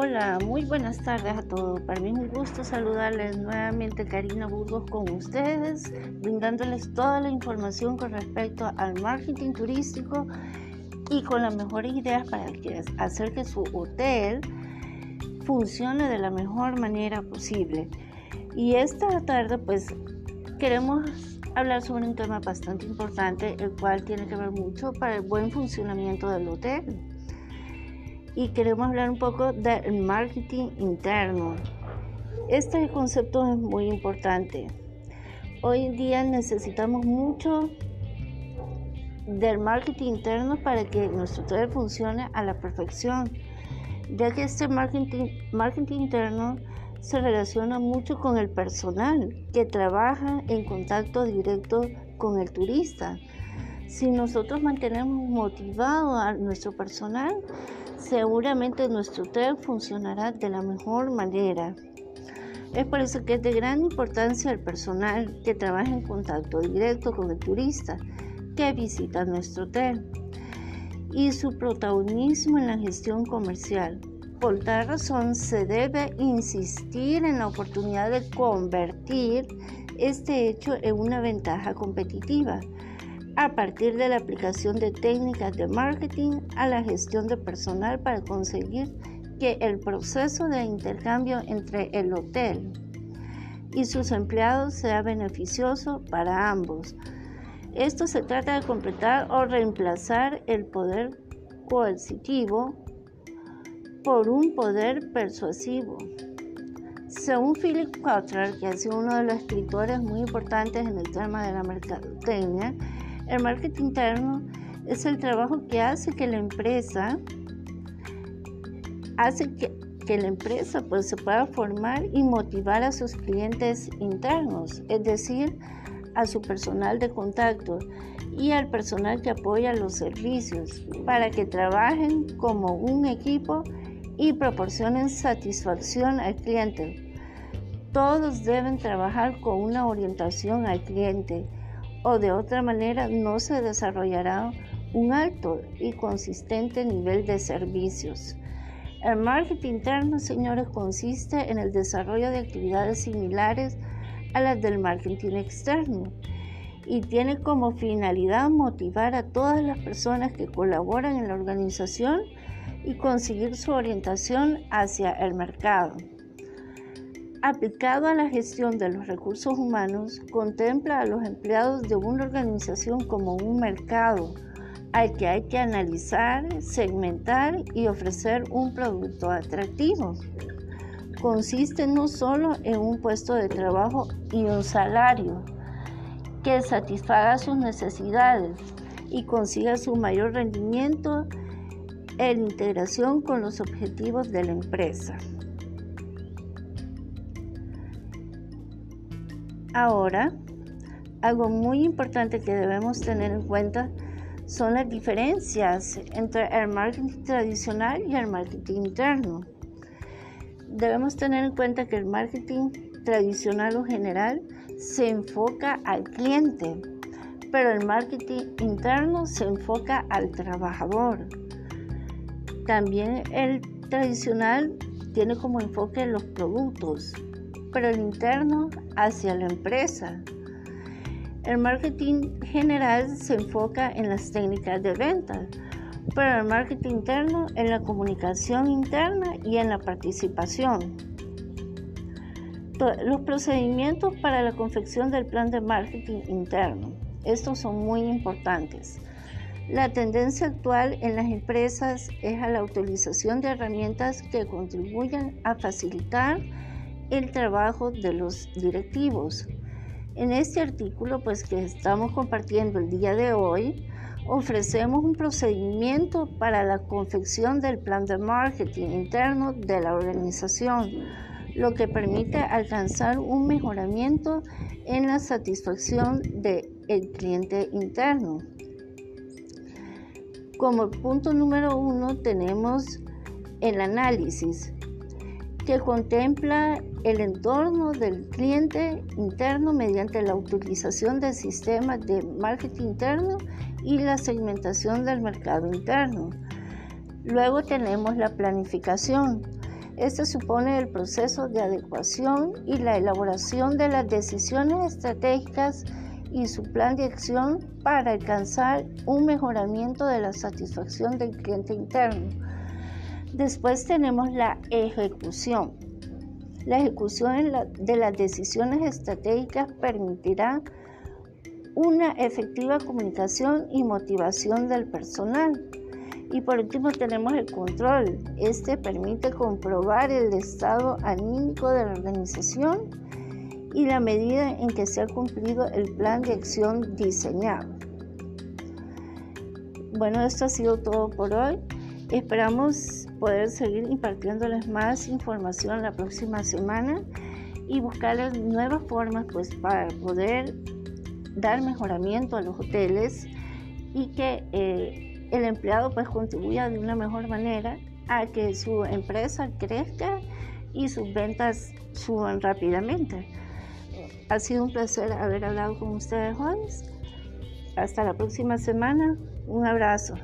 Hola, muy buenas tardes a todos. Para mí es un gusto saludarles nuevamente Karina Burgos con ustedes, brindándoles toda la información con respecto al marketing turístico y con las mejores ideas para hacer que su hotel funcione de la mejor manera posible. Y esta tarde pues queremos hablar sobre un tema bastante importante, el cual tiene que ver mucho para el buen funcionamiento del hotel y queremos hablar un poco del marketing interno. Este concepto es muy importante. Hoy en día necesitamos mucho del marketing interno para que nuestro hotel funcione a la perfección, ya que este marketing, marketing interno se relaciona mucho con el personal que trabaja en contacto directo con el turista. Si nosotros mantenemos motivado a nuestro personal, seguramente nuestro hotel funcionará de la mejor manera. Es por eso que es de gran importancia el personal que trabaja en contacto directo con el turista que visita nuestro hotel y su protagonismo en la gestión comercial. Por tal razón se debe insistir en la oportunidad de convertir este hecho en una ventaja competitiva a partir de la aplicación de técnicas de marketing a la gestión de personal para conseguir que el proceso de intercambio entre el hotel y sus empleados sea beneficioso para ambos. Esto se trata de completar o reemplazar el poder coercitivo por un poder persuasivo. Según Philip Kotler, que ha sido uno de los escritores muy importantes en el tema de la mercadotecnia, el marketing interno es el trabajo que hace que la empresa hace que, la empresa pues, se pueda formar y motivar a sus clientes internos, es decir, a su personal de contacto y al personal que apoya los servicios para que trabajen como un equipo y proporcionen satisfacción al cliente. Todos deben trabajar con una orientación al cliente o de otra manera no se desarrollará un alto y consistente nivel de servicios. El marketing interno, señores, consiste en el desarrollo de actividades similares a las del marketing externo y tiene como finalidad motivar a todas las personas que colaboran en la organización y conseguir su orientación hacia el mercado aplicado a la gestión de los recursos humanos, contempla a los empleados de una organización como un mercado al que hay que analizar, segmentar y ofrecer un producto atractivo. Consiste no solo en un puesto de trabajo y un salario que satisfaga sus necesidades y consiga su mayor rendimiento en integración con los objetivos de la empresa. Ahora, algo muy importante que debemos tener en cuenta son las diferencias entre el marketing tradicional y el marketing interno. Debemos tener en cuenta que el marketing tradicional o general se enfoca al cliente, pero el marketing interno se enfoca al trabajador. También el tradicional tiene como enfoque los productos, pero el interno hacia la empresa. El marketing general se enfoca en las técnicas de venta, pero el marketing interno en la comunicación interna y en la participación. Los procedimientos para la confección del plan de marketing interno. Estos son muy importantes. La tendencia actual en las empresas es a la utilización de herramientas que contribuyan a facilitar el trabajo de los directivos. En este artículo pues que estamos compartiendo el día de hoy, ofrecemos un procedimiento para la confección del plan de marketing interno de la organización, lo que permite alcanzar un mejoramiento en la satisfacción del cliente interno. Como punto número uno tenemos el análisis, que contempla el entorno del cliente interno mediante la utilización del sistema de marketing interno y la segmentación del mercado interno. Luego tenemos la planificación, Este supone el proceso de adecuación y la elaboración de las decisiones estratégicas y su plan de acción para alcanzar un mejoramiento de la satisfacción del cliente interno. Después tenemos la ejecución. La ejecución de las decisiones estratégicas permitirá una efectiva comunicación y motivación del personal. Y por último tenemos el control. Este permite comprobar el estado anímico de la organización y la medida en que se ha cumplido el plan de acción diseñado. Bueno, esto ha sido todo por hoy. Esperamos poder seguir impartiéndoles más información la próxima semana y buscarles nuevas formas pues para poder dar mejoramiento a los hoteles y que eh, el empleado pues contribuya de una mejor manera a que su empresa crezca y sus ventas suban rápidamente. Ha sido un placer haber hablado con ustedes hoy. Hasta la próxima semana. Un abrazo.